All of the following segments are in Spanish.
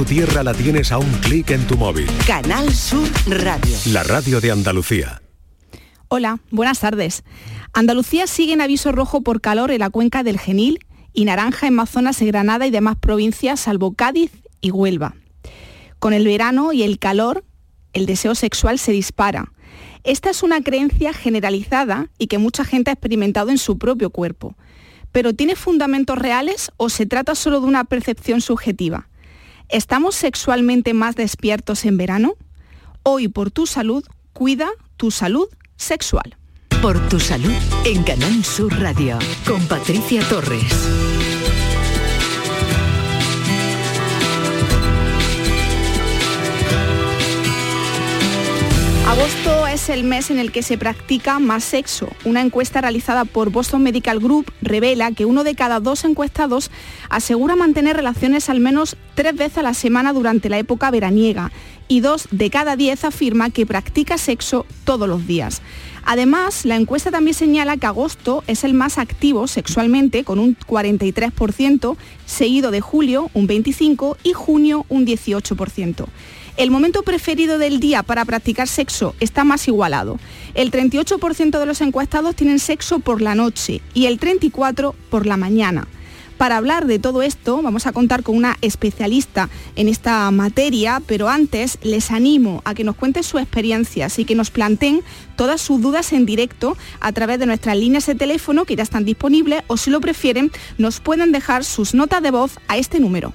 Tu tierra la tienes a un clic en tu móvil. Canal Sur Radio. La radio de Andalucía. Hola, buenas tardes. Andalucía sigue en aviso rojo por calor en la cuenca del Genil y naranja en más zonas de Granada y demás provincias, salvo Cádiz y Huelva. Con el verano y el calor, el deseo sexual se dispara. Esta es una creencia generalizada y que mucha gente ha experimentado en su propio cuerpo. Pero ¿tiene fundamentos reales o se trata solo de una percepción subjetiva? ¿Estamos sexualmente más despiertos en verano? Hoy por tu salud, cuida tu salud sexual. Por tu salud en Canal Sur Radio con Patricia Torres. Agosto es el mes en el que se practica más sexo. Una encuesta realizada por Boston Medical Group revela que uno de cada dos encuestados asegura mantener relaciones al menos tres veces a la semana durante la época veraniega y dos de cada diez afirma que practica sexo todos los días. Además, la encuesta también señala que agosto es el más activo sexualmente, con un 43%, seguido de julio, un 25%, y junio, un 18%. El momento preferido del día para practicar sexo está más igualado. El 38% de los encuestados tienen sexo por la noche y el 34% por la mañana. Para hablar de todo esto vamos a contar con una especialista en esta materia, pero antes les animo a que nos cuenten sus experiencias y que nos planteen todas sus dudas en directo a través de nuestras líneas de teléfono que ya están disponibles o si lo prefieren nos pueden dejar sus notas de voz a este número.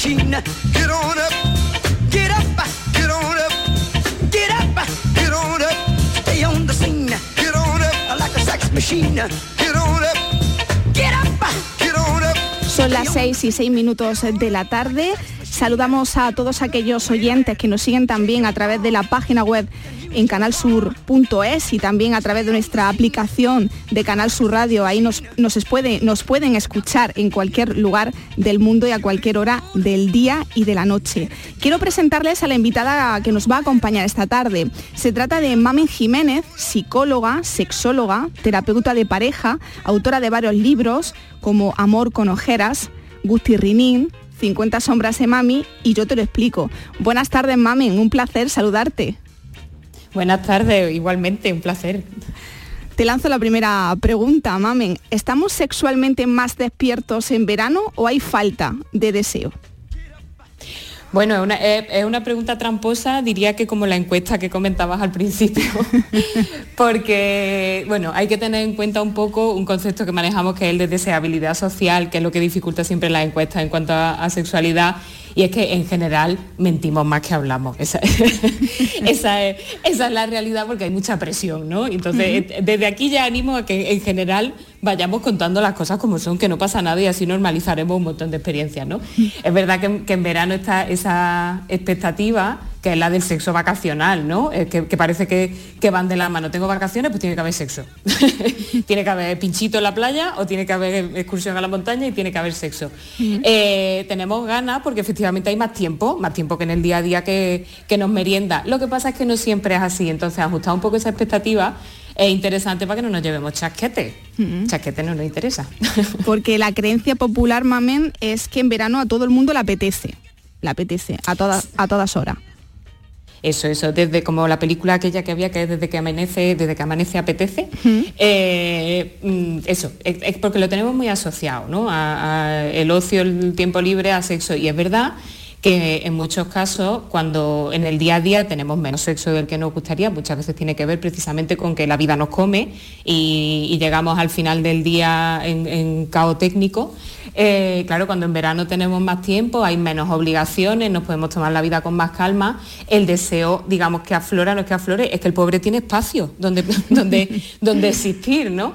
Machine. Get on up, get up, get on up, get up, get on up, stay on the scene, get on up. Like a sex machine. Get on up, get up, get on up. Son las 6 y 6 minutos de la tarde. Saludamos a todos aquellos oyentes que nos siguen también a través de la página web en canalsur.es y también a través de nuestra aplicación de Canal Sur Radio. Ahí nos, nos, puede, nos pueden escuchar en cualquier lugar del mundo y a cualquier hora del día y de la noche. Quiero presentarles a la invitada que nos va a acompañar esta tarde. Se trata de Mamen Jiménez, psicóloga, sexóloga, terapeuta de pareja, autora de varios libros como Amor con ojeras, Gusti Rinin, 50 sombras de mami y yo te lo explico. Buenas tardes, Mamen, un placer saludarte. Buenas tardes, igualmente, un placer. Te lanzo la primera pregunta, Mamen. ¿Estamos sexualmente más despiertos en verano o hay falta de deseo? Bueno, es una, es, es una, pregunta tramposa, diría que como la encuesta que comentabas al principio, porque, bueno, hay que tener en cuenta un poco un concepto que manejamos que es el de deseabilidad social, que es lo que dificulta siempre las encuestas en cuanto a, a sexualidad, y es que en general mentimos más que hablamos. Esa, esa, es, esa, es, la realidad porque hay mucha presión, ¿no? Entonces, uh -huh. desde aquí ya animo a que en general vayamos contando las cosas como son, que no pasa nada y así normalizaremos un montón de experiencias, ¿no? Es verdad que, que en verano está esa expectativa que es la del sexo vacacional, ¿no? Eh, que, que, parece que, que, van de la mano. Tengo vacaciones, pues tiene que haber sexo. tiene que haber pinchito en la playa o tiene que haber excursión a la montaña y tiene que haber sexo. Uh -huh. eh, tenemos ganas porque efectivamente hay más tiempo, más tiempo que en el día a día que, que nos merienda. Lo que pasa es que no siempre es así, entonces ajustar un poco esa expectativa es interesante para que no nos llevemos chasquete. Uh -huh. Chasquete no nos interesa. Porque la creencia popular, mamen, es que en verano a todo el mundo le apetece. Le apetece, a todas, a todas horas. Eso, eso, desde como la película aquella que había que es desde que amanece, desde que amanece apetece, uh -huh. eh, eso, es, es, porque lo tenemos muy asociado, ¿no? A, a el ocio, el tiempo libre, a sexo. Y es verdad que en muchos casos, cuando en el día a día tenemos menos sexo del que nos gustaría, muchas veces tiene que ver precisamente con que la vida nos come y, llegamos al final del día en, en caos técnico. Eh, claro, cuando en verano tenemos más tiempo, hay menos obligaciones, nos podemos tomar la vida con más calma. El deseo, digamos, que aflora, no es que aflore, es que el pobre tiene espacio donde, donde, donde existir, ¿no?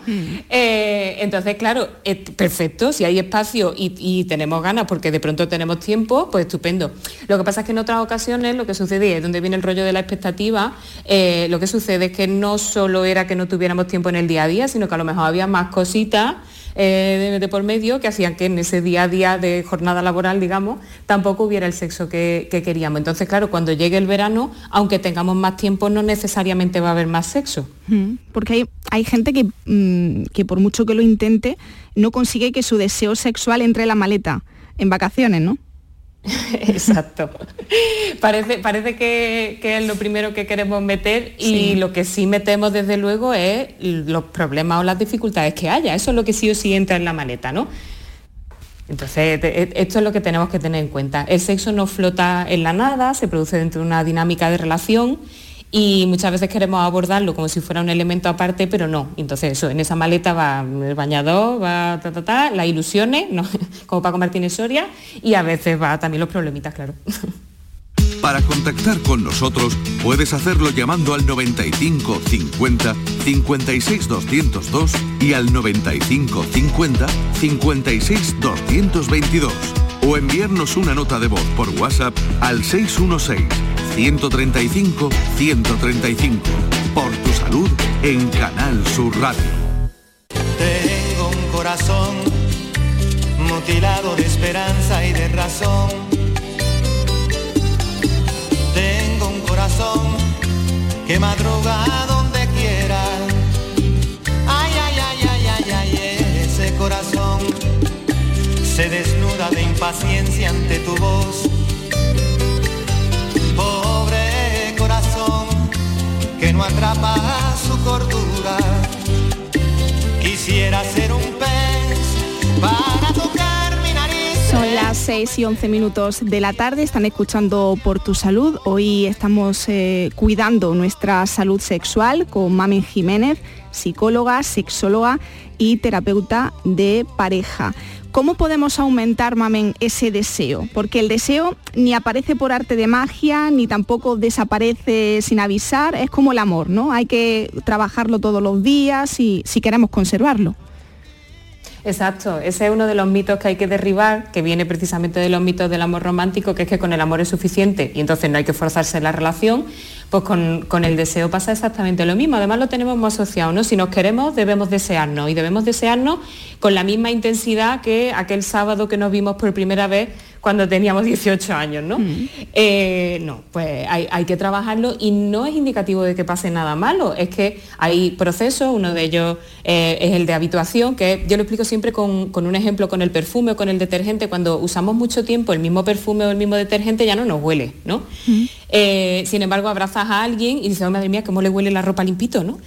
Eh, entonces, claro, es perfecto, si hay espacio y, tenemos ganas porque de pronto tenemos tiempo, pues estupendo. Lo que pasa es que en otras ocasiones lo que sucede es donde viene el rollo de la expectativa, eh, lo que sucede es que no solo era que no tuviéramos tiempo en el día a día, sino que a lo mejor había más cositas eh, de, por medio que hacían que en ese día a día de jornada laboral, digamos, tampoco hubiera el sexo que, queríamos. Entonces, claro, cuando llegue el verano, aunque tengamos más tiempo, no necesariamente va a haber más sexo. Mm, porque hay, hay gente que, mm, que por mucho que lo intente, no consigue que su deseo sexual entre en la maleta en vacaciones, ¿no? Exacto. parece parece que, es lo primero que queremos meter y lo que sí metemos desde luego es los problemas o las dificultades que haya. Eso es lo que sí o sí entra en la maleta, ¿no? Entonces, e, esto es lo que tenemos que tener en cuenta. El sexo no flota en la nada, se produce dentro de una dinámica de relación y muchas veces queremos abordarlo como si fuera un elemento aparte, pero no. Entonces eso, en esa maleta va el bañador, va ta, ta, ta, las ilusiones, como Paco Martínez Soria, y a veces va también los problemitas, claro. Para contactar con nosotros puedes hacerlo llamando al 95 50 56 202 y al 95 50 56 222 o enviarnos una nota de voz por WhatsApp al 616 135 135. Por tu salud en Canal Sur Radio. Tengo un corazón mutilado de esperanza y de razón. Tengo un corazón que madruga donde quiera. Ay, ay, ay, ay, ay, ay, ese corazón se desnuda de impaciencia ante tu voz no atrapa su cordura. Quisiera ser un pez para tocar mi nariz. Son las 6 y 11 minutos de la tarde, están escuchando por tu salud. Hoy estamos eh, cuidando nuestra salud sexual con Mamen Jiménez, psicóloga, sexóloga y terapeuta de pareja. ¿Cómo podemos aumentar, Mamen, ese deseo? Porque el deseo ni aparece por arte de magia, ni tampoco desaparece sin avisar, es como el amor, ¿no? Hay que trabajarlo todos los días y si queremos conservarlo. Exacto, ese es uno de los mitos que hay que derribar, que viene precisamente de los mitos del amor romántico, que es que con el amor es suficiente y entonces no hay que forzarse la relación, pues con, el deseo pasa exactamente lo mismo. Además lo tenemos muy asociado, ¿no? Si nos queremos debemos desearnos y debemos desearnos con la misma intensidad que aquel sábado que nos vimos por primera vez cuando teníamos 18 años, ¿no? Mm. Eh, no, pues hay, que trabajarlo y no es indicativo de que pase nada malo, es que hay procesos, uno de ellos eh, es el de habituación, que yo lo explico siempre con, un ejemplo, con el perfume o con el detergente, cuando usamos mucho tiempo el mismo perfume o el mismo detergente ya no nos huele, ¿no? Mm. Eh, sin embargo, abrazas a alguien y dices, oh, madre mía, cómo le huele la ropa limpito, ¿no?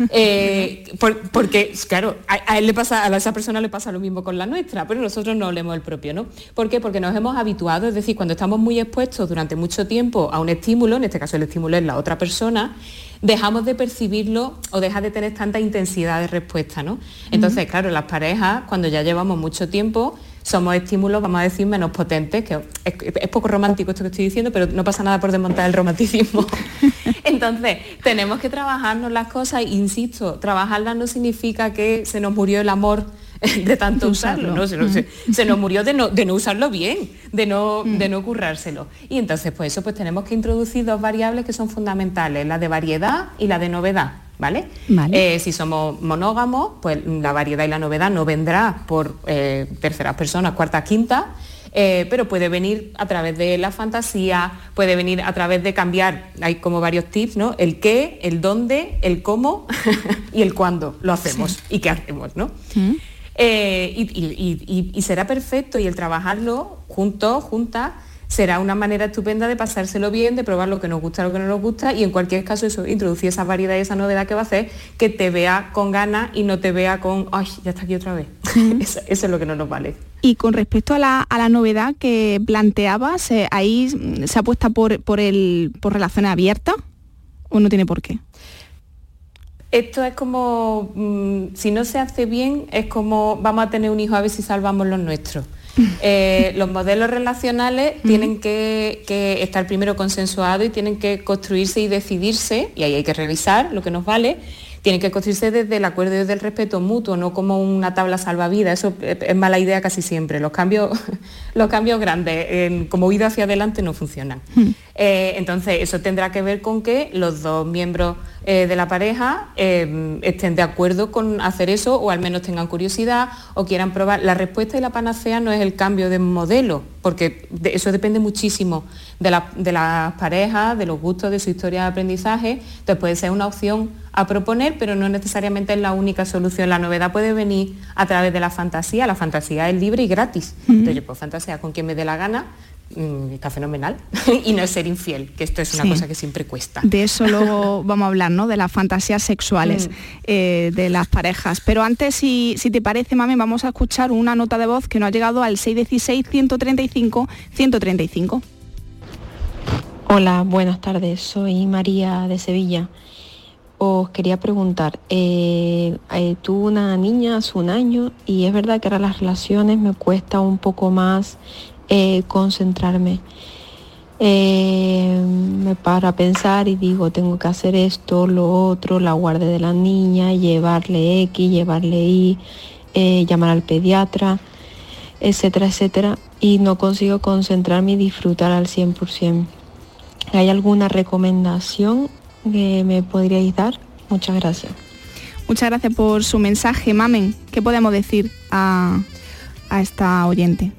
porque, claro, a, él le pasa, a esa persona le pasa lo mismo con la nuestra, pero nosotros no olemos el propio, ¿no? ¿Por qué? Porque nos hemos habituado, es decir, cuando estamos muy expuestos durante mucho tiempo a un estímulo, en este caso el estímulo es la otra persona, dejamos de percibirlo o deja de tener tanta intensidad de respuesta, ¿no? Entonces, claro, las parejas, cuando ya llevamos mucho tiempo, somos estímulos, vamos a decir, menos potentes, que es, poco romántico esto que estoy diciendo, pero no pasa nada por desmontar el romanticismo. Entonces, tenemos que trabajarnos las cosas, insisto, trabajarlas no significa que se nos murió el amor de tanto usarlo, ¿no? Se, nos murió de no, de no usarlo bien, de no, mm. de no currárselo. Y entonces, pues eso, pues tenemos que introducir dos variables que son fundamentales, la de variedad y la de novedad. ¿Vale? Eh, si somos monógamos, pues la variedad y la novedad no vendrá por eh, terceras personas, cuarta, quinta, eh, pero puede venir a través de la fantasía, puede venir a través de cambiar, hay como varios tips, ¿no? El qué, el dónde, el cómo y el cuándo lo hacemos y qué hacemos, ¿no? Mm. Eh, y, será perfecto y el trabajarlo juntos, juntas, será una manera estupenda de pasárselo bien, de probar lo que nos gusta, lo que no nos gusta y en cualquier caso eso, introducir esa variedad y esa novedad que va a hacer que te vea con ganas y no te vea con, ay, ya está aquí otra vez. eso, es lo que no nos vale. Y con respecto a la, novedad que planteabas, eh, ahí se apuesta por, por, el, por relaciones abiertas o no tiene por qué. Esto es como, mm, si no se hace bien, es como vamos a tener un hijo a ver si salvamos los nuestros. Eh, los modelos relacionales tienen que, que, estar primero consensuados y tienen que construirse y decidirse, y ahí hay que revisar lo que nos vale, tienen que construirse desde el acuerdo y desde el respeto mutuo, no como una tabla salvavidas. Eso es mala idea casi siempre. Los cambios, los cambios grandes, como huida hacia adelante, no funcionan. Hmm. Eh, entonces, eso tendrá que ver con que los dos miembros eh, de la pareja eh, estén de acuerdo con hacer eso o al menos tengan curiosidad o quieran probar. La respuesta y la panacea no es el cambio de modelo, porque eso depende muchísimo de, de las parejas, de los gustos, de su historia de aprendizaje. Entonces puede ser una opción a proponer, pero no necesariamente es la única solución. La novedad puede venir a través de la fantasía. La fantasía es libre y gratis. Entonces yo puedo fantasear con quien me dé la gana, mm, está fenomenal. y no es ser infiel, que esto es una cosa que siempre cuesta. De eso luego vamos a hablar, ¿no? De las fantasías sexuales mm. eh, de las parejas. Pero antes, si, si te parece, mami, vamos a escuchar una nota de voz que nos ha llegado al 616-135-135. Hola, buenas tardes. Soy María de Sevilla os quería preguntar, eh, eh, tuve una niña hace un año y es verdad que ahora las relaciones me cuesta un poco más eh, concentrarme. me paro a pensar y digo, tengo que hacer esto, lo otro, la guardia de la niña, llevarle X, llevarle Y, llamar al pediatra, etcétera, etcétera, y no consigo concentrarme y disfrutar al 100%. ¿Hay alguna recomendación que me podríais dar? Muchas gracias. Muchas gracias por su mensaje, Mamen. ¿Qué podemos decir a, esta oyente?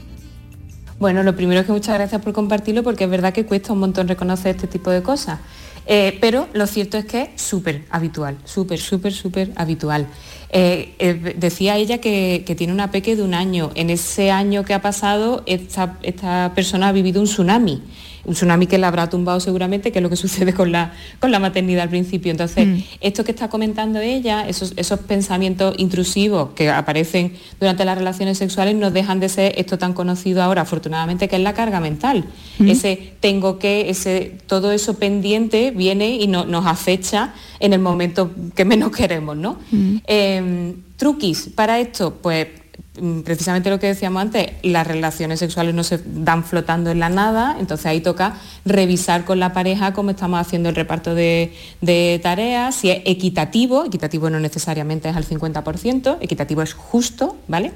Bueno, lo primero es que muchas gracias por compartirlo porque es verdad que cuesta un montón reconocer este tipo de cosas. Eh, pero lo cierto es que es súper habitual, súper, súper, súper habitual. Eh, eh, decía ella que, tiene una peque de un año. En ese año que ha pasado, esta, esta persona ha vivido un tsunami un tsunami que la habrá tumbado seguramente, que es lo que sucede con la, con la maternidad al principio. Entonces, mm. esto que está comentando ella, esos, esos pensamientos intrusivos que aparecen durante las relaciones sexuales, no dejan de ser esto tan conocido ahora, afortunadamente, que es la carga mental. Mm. Ese tengo que, ese, todo eso pendiente viene y no, nos acecha en el momento que menos queremos, ¿no? Mm. Em, truquis para esto, pues precisamente lo que decíamos antes, las relaciones sexuales no se dan flotando en la nada, entonces ahí toca revisar con la pareja cómo estamos haciendo el reparto de, tareas, si es equitativo, equitativo no necesariamente es al 50%, equitativo es justo, ¿vale?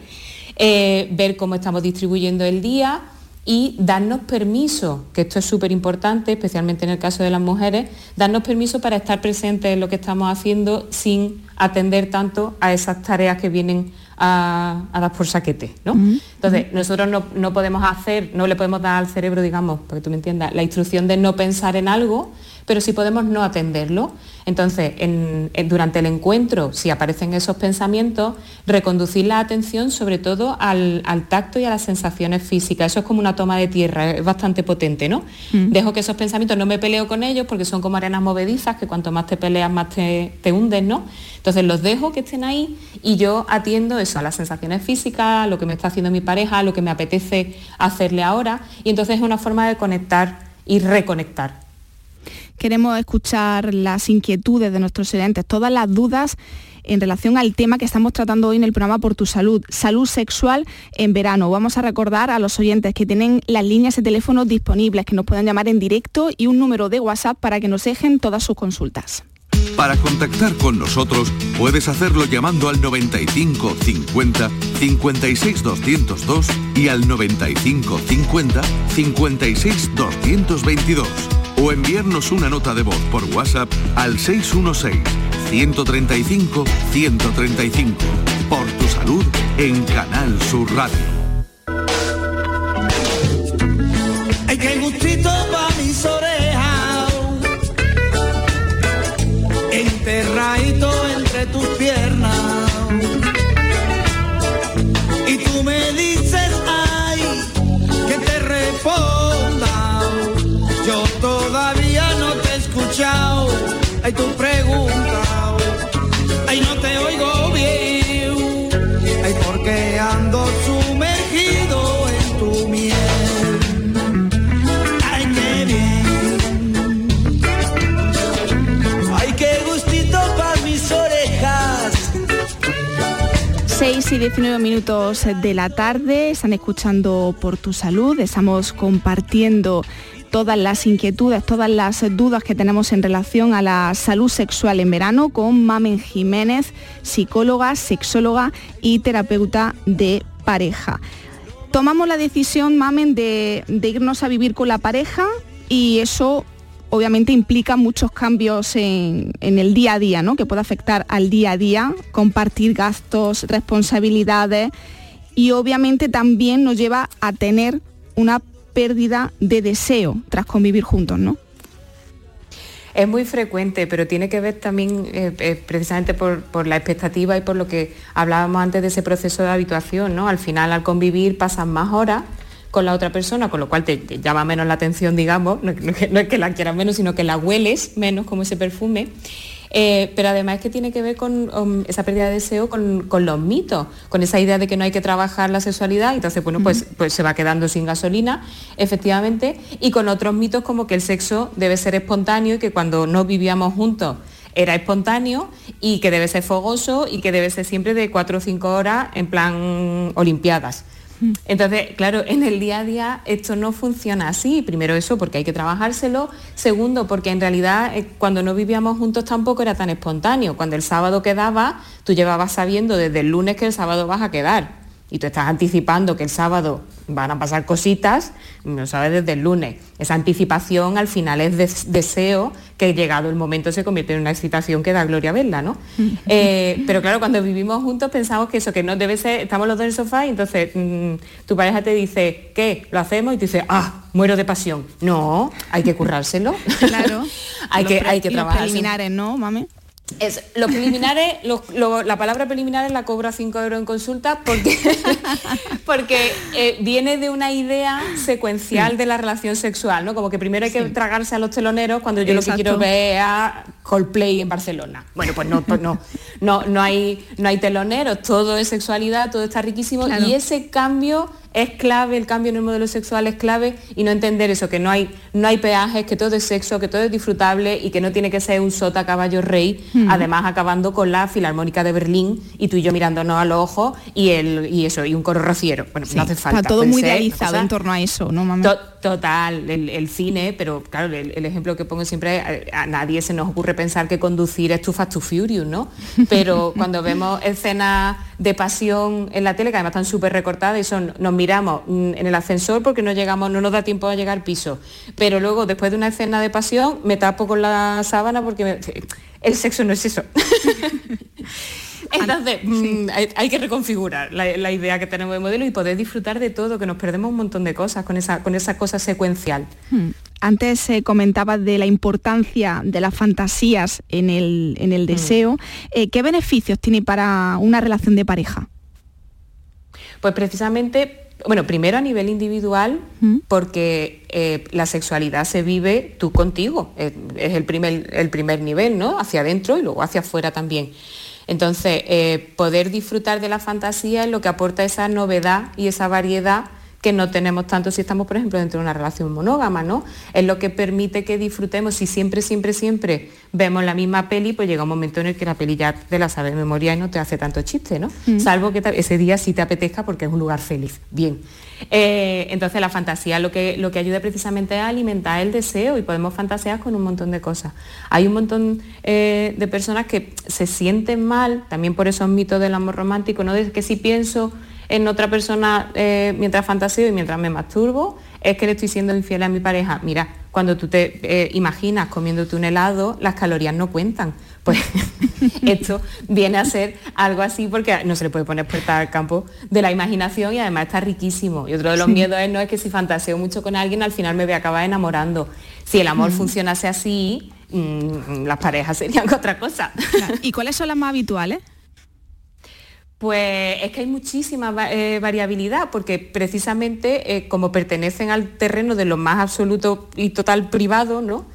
Eh, ver cómo estamos distribuyendo el día y darnos permiso, que esto es súper importante, especialmente en el caso de las mujeres, darnos permiso para estar presentes en lo que estamos haciendo sin atender tanto a esas tareas que vienen a, dar por saquete, ¿no? Entonces, nosotros no, podemos hacer, no le podemos dar al cerebro, digamos, porque tú me entiendas, la instrucción de no pensar en algo, pero sí podemos no atenderlo. Entonces, durante el encuentro, si aparecen esos pensamientos, reconducir la atención sobre todo al, tacto y a las sensaciones físicas. Eso es como una toma de tierra, es bastante potente, ¿no? Dejo que esos pensamientos, no me peleo con ellos porque son como arenas movedizas, que cuanto más te peleas, más te, te hundes, ¿no? Entonces los dejo que estén ahí y yo atiendo eso, a las sensaciones físicas, lo que me está haciendo mi pareja, lo que me apetece hacerle ahora. Y entonces es una forma de conectar y reconectar. Queremos escuchar las inquietudes de nuestros oyentes, todas las dudas en relación al tema que estamos tratando hoy en el programa Por tu Salud, salud sexual en verano. Vamos a recordar a los oyentes que tienen las líneas de teléfono disponibles, que nos puedan llamar en directo y un número de WhatsApp para que nos dejen todas sus consultas. Para contactar con nosotros puedes hacerlo llamando al 95 50 56 202 y al 95 50 56 222 o enviarnos una nota de voz por WhatsApp al 616 135 135 por tu salud en Canal Sur Radio. Hay que gustito para mis enterradito entre tus piernas. Y tú me dices, ay tú preguntas, ay no te oigo bien, ay porque ando sumergido en tu miel. Ay qué bien, ay qué gustito para mis orejas. 6 y 19 minutos de la tarde, están escuchando por tu salud, estamos compartiendo todas las inquietudes, todas las dudas que tenemos en relación a la salud sexual en verano con Mamen Jiménez, psicóloga, sexóloga y terapeuta de pareja. Tomamos la decisión, Mamen, de, irnos a vivir con la pareja y eso obviamente implica muchos cambios en, el día a día, ¿no? que puede afectar al día a día, compartir gastos, responsabilidades y obviamente también nos lleva a tener una pérdida de deseo tras convivir juntos, ¿no? Es muy frecuente, pero tiene que ver también eh, eh, precisamente por, la expectativa y por lo que hablábamos antes de ese proceso de habituación, ¿no? Al final, al convivir, pasan más horas con la otra persona, con lo cual te, llama menos la atención, digamos, no, no, es que la quieras menos, sino que la hueles menos como ese perfume. Eh, pero además es que tiene que ver con um, esa pérdida de deseo con, los mitos, con esa idea de que no hay que trabajar la sexualidad, entonces bueno, pues, pues se va quedando sin gasolina, efectivamente, y con otros mitos como que el sexo debe ser espontáneo y que cuando no vivíamos juntos era espontáneo y que debe ser fogoso y que debe ser siempre de cuatro o cinco horas en plan olimpiadas. Entonces, claro, en el día a día esto no funciona así. Primero eso, porque hay que trabajárselo. Segundo, porque en realidad eh, cuando no vivíamos juntos tampoco era tan espontáneo. Cuando el sábado quedaba, tú llevabas sabiendo desde el lunes que el sábado vas a quedar y tú estás anticipando que el sábado van a pasar cositas, no sabes desde el lunes. Esa anticipación al final es deseo que llegado el momento se convierte en una excitación que da gloria verla, ¿no? Eh, pero claro, cuando vivimos juntos pensamos que eso, que no debe ser, estamos los dos en el sofá y entonces mm, tu pareja te dice, ¿qué? ¿Lo hacemos? Y tú dices, ah, muero de pasión. No, hay que currárselo. Claro. hay, que, hay que trabajar. preliminares, ¿no, mami? Es, los preliminares, la palabra preliminares la cobra 5 euros en consulta porque, porque eh, viene de una idea secuencial de la relación sexual, ¿no? Como que primero hay que tragarse a los teloneros cuando yo lo que quiero ver es a Coldplay en Barcelona. Bueno, pues no, pues no, no, no, hay, no hay teloneros, todo es sexualidad, todo está riquísimo y ese cambio es clave, el cambio en el modelo sexual es clave y no entender eso, que no hay, no hay peajes, que todo es sexo, que todo es disfrutable y que no tiene que ser un sota caballo rey, hmm. además acabando con la Filarmónica de Berlín y tú y yo mirándonos a los ojos y, el, y eso, y un coro rociero. Bueno, no hace falta. Está todo muy idealizado en torno a eso, ¿no, mamá? total, el, cine, pero claro, el, ejemplo que pongo siempre, a, a, nadie se nos ocurre pensar que conducir es tu Fast to Furious, ¿no? Pero cuando vemos escenas de pasión en la tele, que además están súper recortadas y son, nos miramos mm, en el ascensor porque no llegamos, no nos da tiempo a llegar al piso. Pero luego, después de una escena de pasión, me tapo con la sábana porque el sexo no es eso. Entonces, mm, hay, que reconfigurar la, idea que tenemos de modelo y poder disfrutar de todo, que nos perdemos un montón de cosas con esa, con esa cosa secuencial. Hmm. Antes se comentaba de la importancia de las fantasías en el, hmm. deseo. Eh, ¿Qué beneficios tiene para una relación de pareja? Pues precisamente bueno, primero a nivel individual, hmm. porque eh, la sexualidad se vive tú contigo, es, el, primer, el primer nivel, ¿no? Hacia adentro y luego hacia afuera también. Entonces, eh, poder disfrutar de la fantasía es lo que aporta esa novedad y esa variedad que no tenemos tanto si estamos, por ejemplo, dentro de una relación monógama, ¿no? Es lo que permite que disfrutemos. Si siempre, siempre, siempre vemos la misma peli, pues llega un momento en el que la peli ya te la sabes de memoria y no te hace tanto chiste, ¿no? Mm. Salvo que ese día sí te apetezca porque es un lugar feliz. Bien. Eh, entonces la fantasía lo que, lo que ayuda precisamente es a alimentar el deseo y podemos fantasear con un montón de cosas. Hay un montón eh, de personas que se sienten mal, también por esos mitos del amor romántico, ¿no? De que si pienso en otra persona eh, mientras fantaseo y mientras me masturbo, es que le estoy siendo infiel a mi pareja. Mira, cuando tú te eh, imaginas comiéndote un helado, las calorías no cuentan. Pues esto viene a ser algo así porque no se le puede poner puerta al campo de la imaginación y además está riquísimo. Y otro de los miedos es, no es que si fantaseo mucho con alguien, al final me voy a acabar enamorando. Si el amor funcionase así, mm, las parejas serían otra cosa. ¿Y cuáles son las más habituales? Pues es que hay muchísima eh, variabilidad, porque precisamente eh, como pertenecen al terreno de lo más absoluto y total privado, ¿no?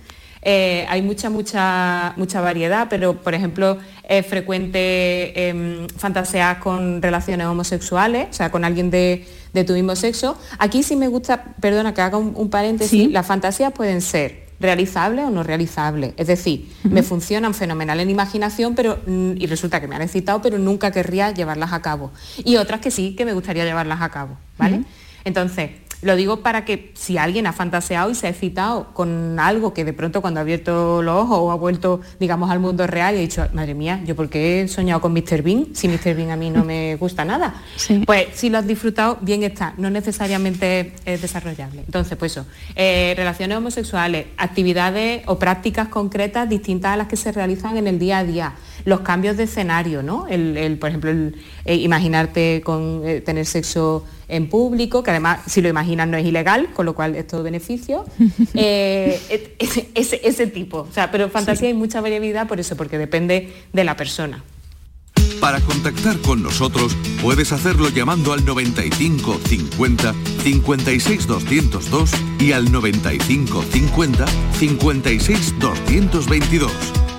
Eh, hay mucha, mucha, mucha variedad, pero por ejemplo es frecuente em, fantasear con relaciones homosexuales, o sea, con alguien de, tu mismo sexo. Aquí sí me gusta, perdona que haga un, paréntesis, las fantasías pueden ser realizable o no realizable. Es decir, me funcionan fenomenal en imaginación, pero mm, y resulta que me han excitado, pero nunca querría llevarlas a cabo. Y otras que sí, que me gustaría llevarlas a cabo, ¿vale? Entonces, lo digo para que si alguien ha fantaseado y se ha excitado con algo que de pronto cuando ha abierto los ojos o ha vuelto, digamos, al mundo real y ha dicho, madre mía, ¿yo por qué he soñado con Mr. Bean si Mr. Bean a mí no me gusta nada? Pues si lo has disfrutado, bien está, no necesariamente es desarrollable. Entonces, pues eso, eh, relaciones homosexuales, actividades o prácticas concretas distintas a las que se realizan en el día a día los cambios de escenario, ¿no? El, por ejemplo, el, eh, imaginarte con eh, tener sexo en público, que además si lo imaginas no es ilegal, con lo cual es todo beneficio. Eh, ese, tipo. O sea, pero fantasía hay mucha variabilidad por eso, porque depende de la persona. Para contactar con nosotros puedes hacerlo llamando al 95 50 56 202 y al 95 50 56 222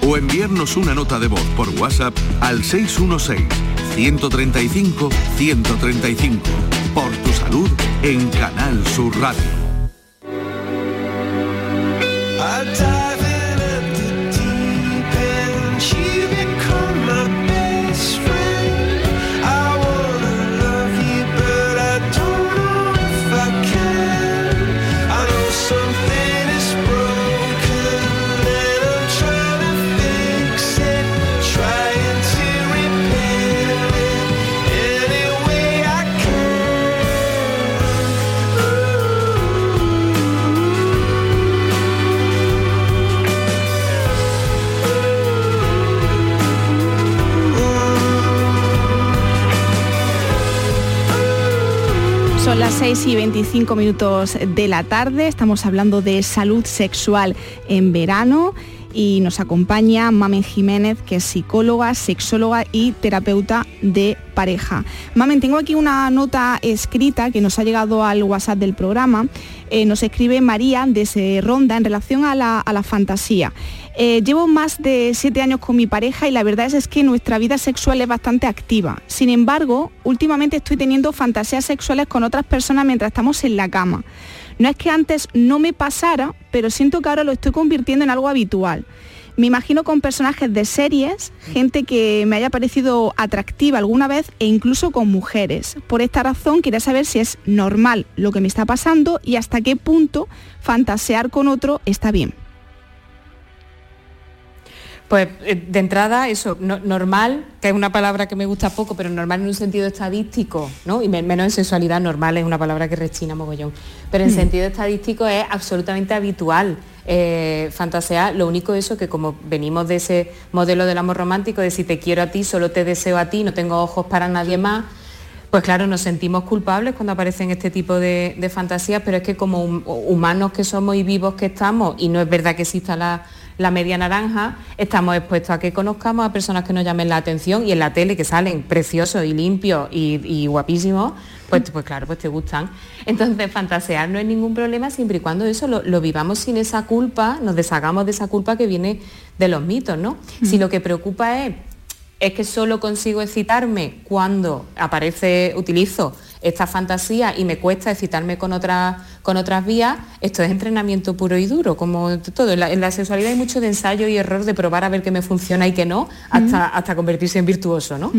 o enviarnos una nota de voz por WhatsApp al 616-135-135. Por tu salud en Canal Sur Radio. 6 y 25 minutos de la tarde, estamos hablando de salud sexual en verano y nos acompaña Mamen Jiménez, que es psicóloga, sexóloga y terapeuta de pareja. Mamen, tengo aquí una nota escrita que nos ha llegado al WhatsApp del programa. Eh, nos escribe María desde Ronda en relación a la, a la fantasía. Eh, llevo más de siete años con mi pareja y la verdad es, que nuestra vida sexual es bastante activa. Sin embargo, últimamente estoy teniendo fantasías sexuales con otras personas mientras estamos en la cama. No es que antes no me pasara, pero siento que ahora lo estoy convirtiendo en algo habitual. Me imagino con personajes de series, gente que me haya parecido atractiva alguna vez e incluso con mujeres. Por esta razón quería saber si es normal lo que me está pasando y hasta qué punto fantasear con otro está bien. Pues eh, de entrada, eso, normal, que es una palabra que me gusta poco, pero normal en un sentido estadístico, ¿no? Y menos en sexualidad, normal es una palabra que rechina mogollón. Pero en mm. sentido estadístico es absolutamente habitual eh, fantasear. Lo único eso que como venimos de ese modelo del amor romántico, de si te quiero a ti, solo te deseo a ti, no tengo ojos para nadie más, pues claro, nos sentimos culpables cuando aparecen este tipo de, de fantasías, pero es que como humanos que somos y vivos que estamos, y no es verdad que exista la la media naranja, estamos expuestos a que conozcamos a personas que nos llamen la atención y en la tele que salen preciosos y limpios y, guapísimos, pues, pues claro, pues te gustan. Entonces, fantasear no es ningún problema siempre y cuando eso lo, vivamos sin esa culpa, nos deshagamos de esa culpa que viene de los mitos, ¿no? Si lo que preocupa es es que solo consigo excitarme cuando aparece, utilizo esta fantasía y me cuesta excitarme con otras, con otras vías, esto es entrenamiento puro y duro, como todo. En la, sexualidad hay mucho de ensayo y error de probar a ver qué me funciona y qué no, hasta, hasta convertirse en virtuoso, ¿no?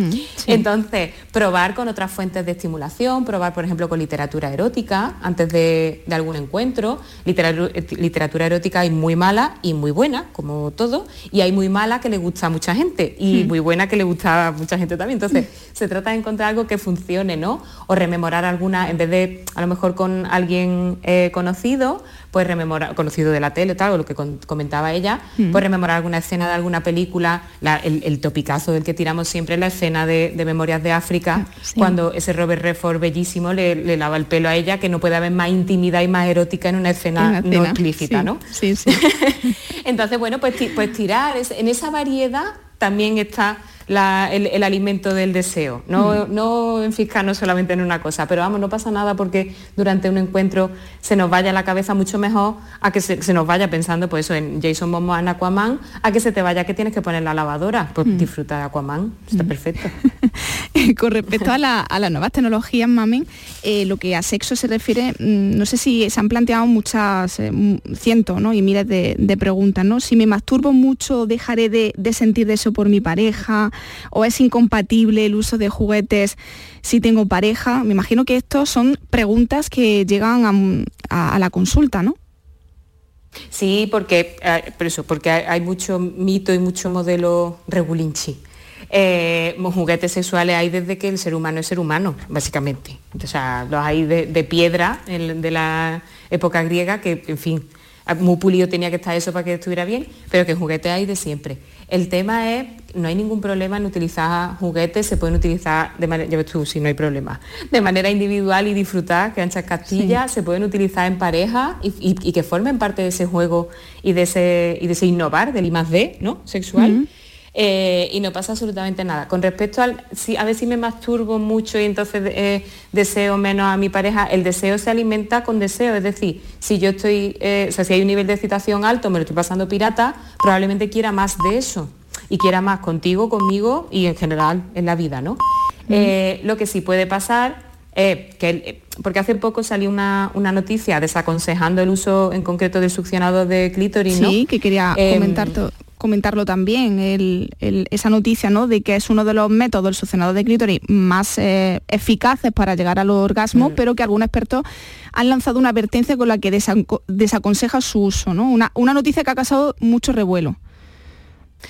Entonces, probar con otras fuentes de estimulación, probar, por ejemplo, con literatura erótica antes de, algún encuentro. Literatura, literatura, erótica hay muy mala y muy buena, como todo, y hay muy mala que le gusta a mucha gente y muy buena que le gusta a mucha gente también. Entonces, se trata de encontrar algo que funcione, ¿no? O rememorar alguna, en vez de a lo mejor con alguien eh, conocido, pues rememorar, conocido de la tele, tal, o lo que comentaba ella, pues rememorar alguna escena de alguna película, el, topicazo del que tiramos siempre, la escena de, Memorias de África, cuando ese Robert Redford bellísimo le, lava el pelo a ella, que no puede haber más intimidad y más erótica en una escena, no explícita, ¿no? Sí, sí. Entonces, bueno, pues, pues tirar, en esa variedad también está el, alimento del deseo, no, mm. no enfiscarnos solamente en una cosa, pero vamos, no pasa nada porque durante un encuentro se nos vaya la cabeza mucho mejor a que se, nos vaya pensando, pues eso, en Jason Momoa en Aquaman, a que se te vaya que tienes que poner la lavadora, pues mm. disfruta de Aquaman, está mm. perfecto. Con respecto a, las nuevas tecnologías, mami, eh, lo que a sexo se refiere, no sé si se han planteado muchas, eh, cientos ¿no? y miles de, preguntas, ¿no? Si me masturbo mucho, dejaré de, de sentir eso por mi pareja, o es incompatible el uso de juguetes si tengo pareja. Me imagino que estos son preguntas que llegan a, la consulta, ¿no? Sí, porque, eh, eso, porque hay mucho mito y mucho modelo regulinchi. Eh, juguetes sexuales hay desde que el ser humano es ser humano, básicamente. O sea, los hay de, piedra de la época griega, que, en fin, muy pulido tenía que estar eso para que estuviera bien, pero que juguetes hay de siempre. El tema es, no hay ningún problema en utilizar juguetes, se pueden utilizar de manera, ya ves tú, si no hay problema, de manera individual y disfrutar, que anchas castillas, se pueden utilizar en pareja y, que formen parte de ese juego y de ese, y de ese innovar, del I más D, ¿no? Sexual. Eh, y no pasa absolutamente nada. Con respecto al, si, a ver si me masturbo mucho y entonces eh, deseo menos a mi pareja, el deseo se alimenta con deseo, es decir, si yo estoy, eh, o sea, si hay un nivel de excitación alto, me lo estoy pasando pirata, probablemente quiera más de eso y quiera más contigo, conmigo y en general en la vida, ¿no? lo que sí puede pasar es que, porque hace poco salió una, noticia desaconsejando el uso en concreto del succionador de clítoris, ¿no? Sí, que quería comentar todo comentarlo también, esa noticia ¿no? de que es uno de los métodos del succionador de clítoris más eh, eficaces para llegar al orgasmo, mm. pero que algunos expertos han lanzado una advertencia con la que desaconseja su uso, ¿no? una, noticia que ha causado mucho revuelo.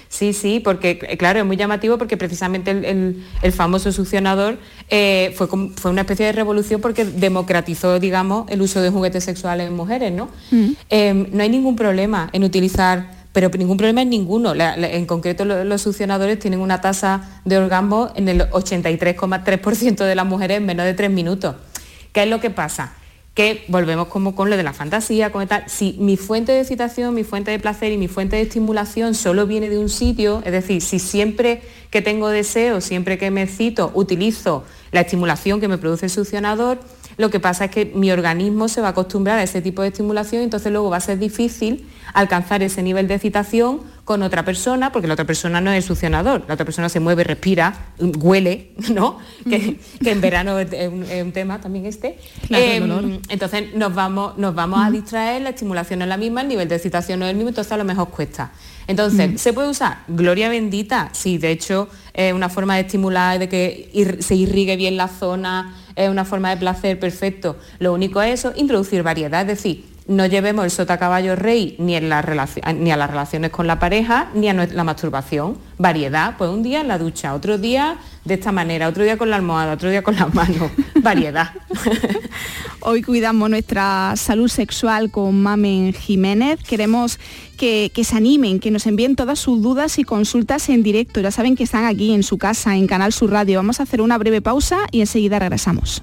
Sí, sí, porque eh, claro, es muy llamativo porque precisamente el, famoso succionador eh, fue, fue, una especie de revolución porque democratizó, digamos, el uso de juguetes sexuales en mujeres, ¿no? Mm. Em, no hay ningún problema en utilizar pero ningún problema es ninguno. en concreto los, succionadores tienen una tasa de orgasmo en el 83,3% de las mujeres en menos de tres minutos. ¿Qué es lo que pasa? Que volvemos como con lo de la fantasía, con tal. Si mi fuente de excitación, mi fuente de placer y mi fuente de estimulación solo viene de un sitio, es decir, si siempre que tengo deseo, siempre que me excito, utilizo la estimulación que me produce el succionador, lo que pasa es que mi organismo se va a acostumbrar a ese tipo de estimulación entonces luego va a ser difícil alcanzar ese nivel de excitación con otra persona, porque la otra persona no es el succionador, la otra persona se mueve, respira, huele, ¿no? que, en verano es un, tema también este. Em, entonces nos vamos, nos vamos a distraer, la estimulación es la misma, el nivel de excitación no es el mismo, entonces a lo mejor cuesta. Entonces, ¿se puede usar? Gloria bendita, sí, de hecho una forma de estimular, de que se irrigue bien la zona, es una forma de placer perfecto. Lo único es eso, introducir variedad, es decir, no llevemos el sota caballo rey ni, en a las relaciones con la pareja, ni a la masturbación. Variedad, pues un día en la ducha, otro día de esta manera, otro día con la almohada, otro día con las manos. Variedad. Hoy cuidamos nuestra salud sexual con Mamen Jiménez. Queremos que, que, se animen, que nos envíen todas sus dudas y consultas en directo. Ya saben que están aquí en su casa, en Canal Sur Radio. Vamos a hacer una breve pausa y enseguida regresamos.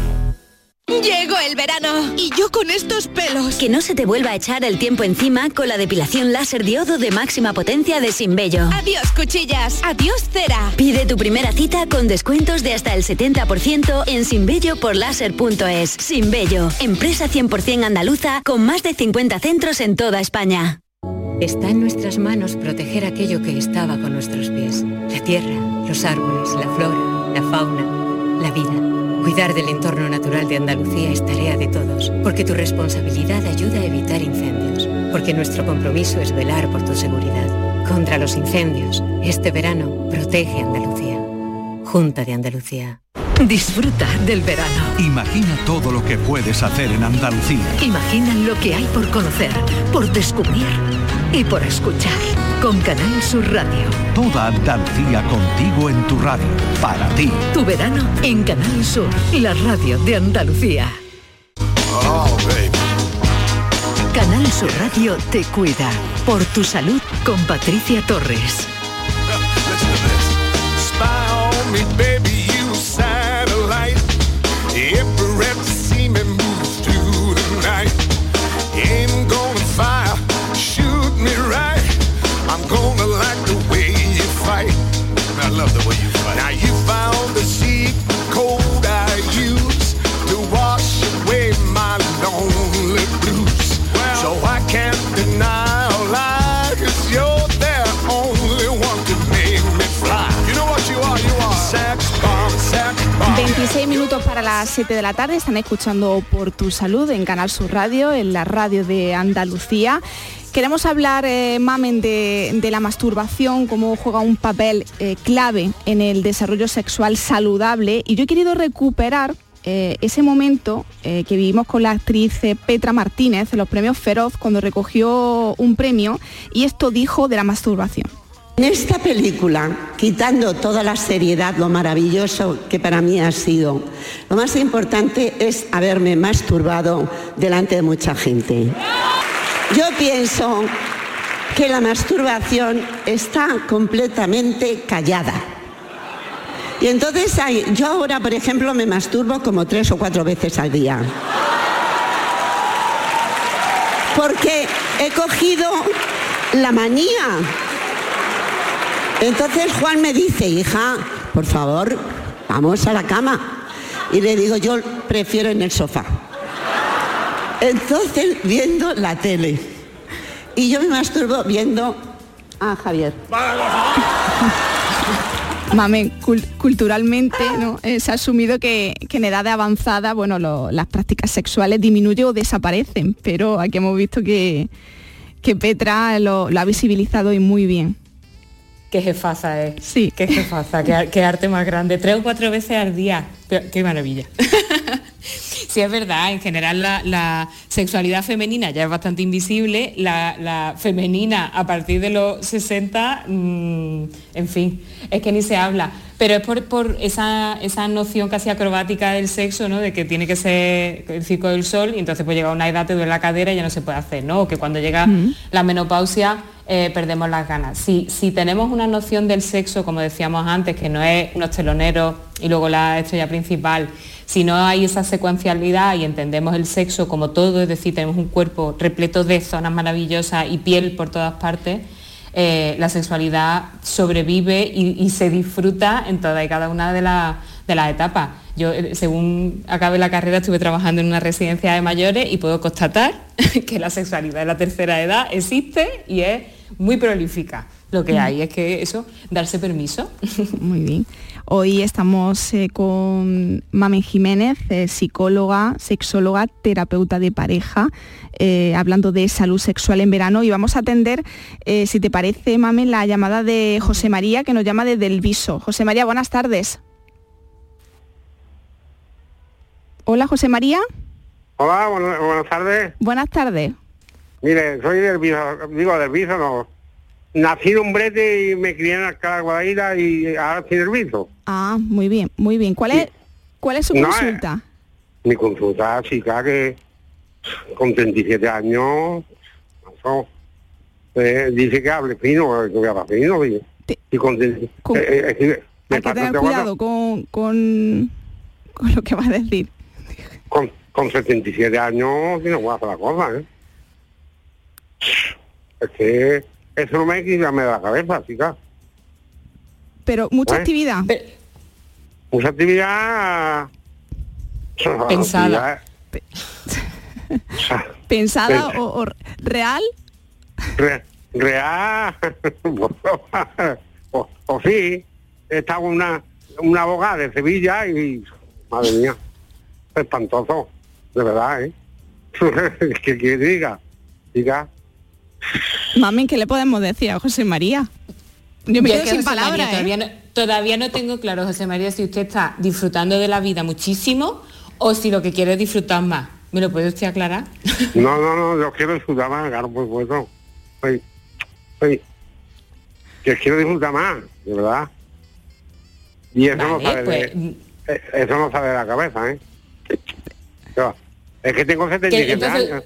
Llegó el verano y yo con estos pelos. Que no se te vuelva a echar el tiempo encima con la depilación láser diodo de máxima potencia de Sinbello. Adiós cuchillas, adiós cera. Pide tu primera cita con descuentos de hasta el 70% en sinbello por láser.es. Sinbello, empresa 100% andaluza con más de 50 centros en toda España. Está en nuestras manos proteger aquello que estaba con nuestros pies. La tierra, los árboles, la flora, la fauna, la vida. Cuidar del entorno natural de Andalucía es tarea de todos, porque tu responsabilidad ayuda a evitar incendios, porque nuestro compromiso es velar por tu seguridad. Contra los incendios, este verano protege Andalucía. Junta de Andalucía. Disfruta del verano. Imagina todo lo que puedes hacer en Andalucía. Imagina lo que hay por conocer, por descubrir y por escuchar. Con Canal Sur Radio. Toda Andalucía contigo en tu radio. Para ti. Tu verano en Canal Sur, la radio de Andalucía. Oh, baby. Canal Sur Radio te cuida. Por tu salud con Patricia Torres. Spy on me, baby, las 7 de la tarde, están escuchando Por Tu Salud en Canal Sur Radio, en la radio de Andalucía. Queremos hablar, eh, Mamen, de, la masturbación, cómo juega un papel eh, clave en el desarrollo sexual saludable. Y yo he querido recuperar eh, ese momento eh, que vivimos con la actriz Petra Martínez en los premios Feroz cuando recogió un premio y esto dijo de la masturbación. En esta película, quitando toda la seriedad, lo maravilloso que para mí ha sido, lo más importante es haberme masturbado delante de mucha gente. Yo pienso que la masturbación está completamente callada. Y entonces yo ahora, por ejemplo, me masturbo como tres o cuatro veces al día. Porque he cogido la manía. Entonces Juan me dice, hija, por favor, vamos a la cama. Y le digo, yo prefiero en el sofá. Entonces, viendo la tele. Y yo me masturbo viendo a Javier. Mamen, cul- culturalmente se ha asumido que, que en edad avanzada bueno, las prácticas sexuales disminuyen o desaparecen, pero aquí hemos visto que, que Petra lo, lo ha visibilizado y muy bien. Qué jefaza es. Sí. Qué jefaza, qué, qué arte más grande. Tres o cuatro veces al día. Pero- qué maravilla. sí, es verdad, en general la, la sexualidad femenina ya es bastante invisible, la, la femenina a partir de los 60, mm, en fin, es que ni se habla. Pero es por, por esa, esa noción casi acrobática del sexo, ¿no? De que tiene que ser el circo del sol y entonces pues llega una edad, te duele la cadera y ya no se puede hacer, ¿no? O que cuando llega la menopausia eh, perdemos las ganas. Si, si tenemos una noción del sexo, como decíamos antes, que no es unos teloneros y luego la estrella principal, si no hay esa secuencialidad y entendemos el sexo como todo, es decir, tenemos un cuerpo repleto de zonas maravillosas y piel por todas partes, eh, la sexualidad sobrevive y, y se disfruta en toda y cada una de, la- de las etapas. Yo, eh, según acabé la carrera, estuve trabajando en una residencia de mayores y puedo constatar que la sexualidad de la tercera edad existe y es muy prolífica. Lo que hay es que eso, darse permiso. Muy bien. Hoy estamos eh, con Mamen Jiménez, eh, psicóloga, sexóloga, terapeuta de pareja, eh, hablando de salud sexual en verano y vamos a atender, si te parece, Mamen, la llamada de José María, que nos llama desde el Viso. José María, buenas tardes. Hola, José María. Hola, buenas, buenas tardes. Buenas tardes. Mire, soy del Viso, digo del Viso, no. Nací en un brete y me crié en Alcalá Guadaira y ahora estoy Viso. Ah, muy bien, muy bien. ¿Cuál es, cuál es su No, eh. consulta? Mi consulta, chica, que con 37 años, eso, eh, dice que hable fino, que voy a hablar fino. Y, y con, con- eh, eh, es que me Hay que tener cuidado con, con, con lo que va a decir. Con, con 77 años, y no voy a hacer la cosa, ¿eh? Es que eso no me quita me da la cabeza, chica. Pero mucha ¿Eh? actividad. Mucha actividad... Pensada. actividad ¿Pensada Pen- o, o real? re- real... o, o sí, estaba una, una abogada de Sevilla y... Madre mía, espantoso, de verdad, ¿eh? ¿Qué quiere que diga? Diga, Mami, ¿qué le podemos decir a José María? Yo me Yo quedo sin José María, palabras, ¿eh? todavía, no, todavía no tengo claro, José María, si usted está disfrutando de la vida muchísimo o si lo que quiere es disfrutar más. ¿Me lo puede usted aclarar? No, no, no, yo quiero disfrutar más, claro, por supuesto. Soy, soy, que quiero disfrutar más, de verdad. Y eso no sale pues, de, eh, eso no sale de la cabeza, ¿eh? Yo, es que tengo 77 entonces- años.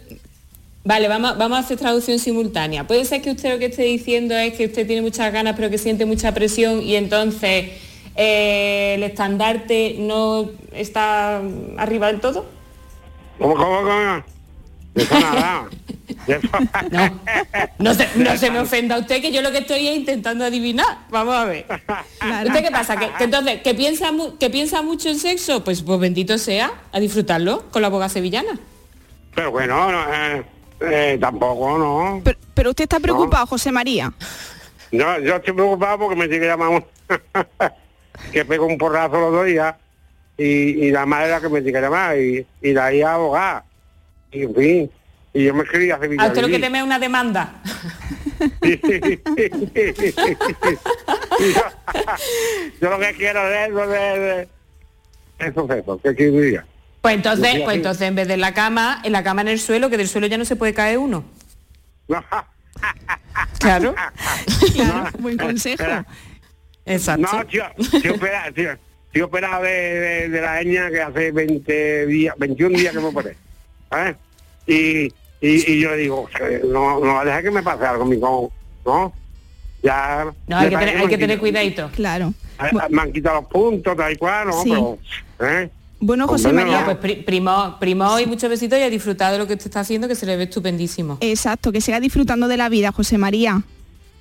Vale, vamos, vamos a hacer traducción simultánea. Puede ser que usted lo que esté diciendo es que usted tiene muchas ganas pero que siente mucha presión y entonces eh, el estandarte no está arriba del todo. ¿Cómo, cómo, cómo? Eso nada. No, no se, no se me ofenda usted que yo lo que estoy es intentando adivinar. Vamos a ver. ¿Usted qué pasa? ¿Que, que entonces, que piensa, que piensa mucho en sexo? Pues, pues bendito sea, a disfrutarlo con la boca sevillana. Pero bueno, no, eh, eh, tampoco, ¿no? Pero, pero usted está preocupado, José María. Yo, yo estoy preocupado porque me sigue llamando que pego un porrazo los dos días y, y la madre era que me tiene que llamar y, y la hija abogada. Y en fin, y yo me escribí a Sevilla. A usted lo que teme es una demanda. yo lo que quiero es eso de, de eso es eso, que quería. Pues entonces, pues entonces en vez de en la cama, en la cama en el suelo, que del suelo ya no se puede caer uno. Claro. Claro, buen consejo. Exacto. No, tío, estoy operado, tío, estoy operado de, de- de la hernia que hace 20 días, 21 días que me operé. ¿sabes? Y, y, y yo digo, eh, no, no va a dejar que me pase algo, mi con, ¿no? Ya. No, hay que tener, hay que tener cuidadito. Claro. Me han quitado los puntos, tal y cual, ¿no? Sí. Pero, ¿eh? Bueno, José Hombre, María. no. Pues pri- primo, primo y muchos besitos y a disfrutar de lo que usted está haciendo, que se le ve estupendísimo. Exacto, que siga disfrutando de la vida, José María.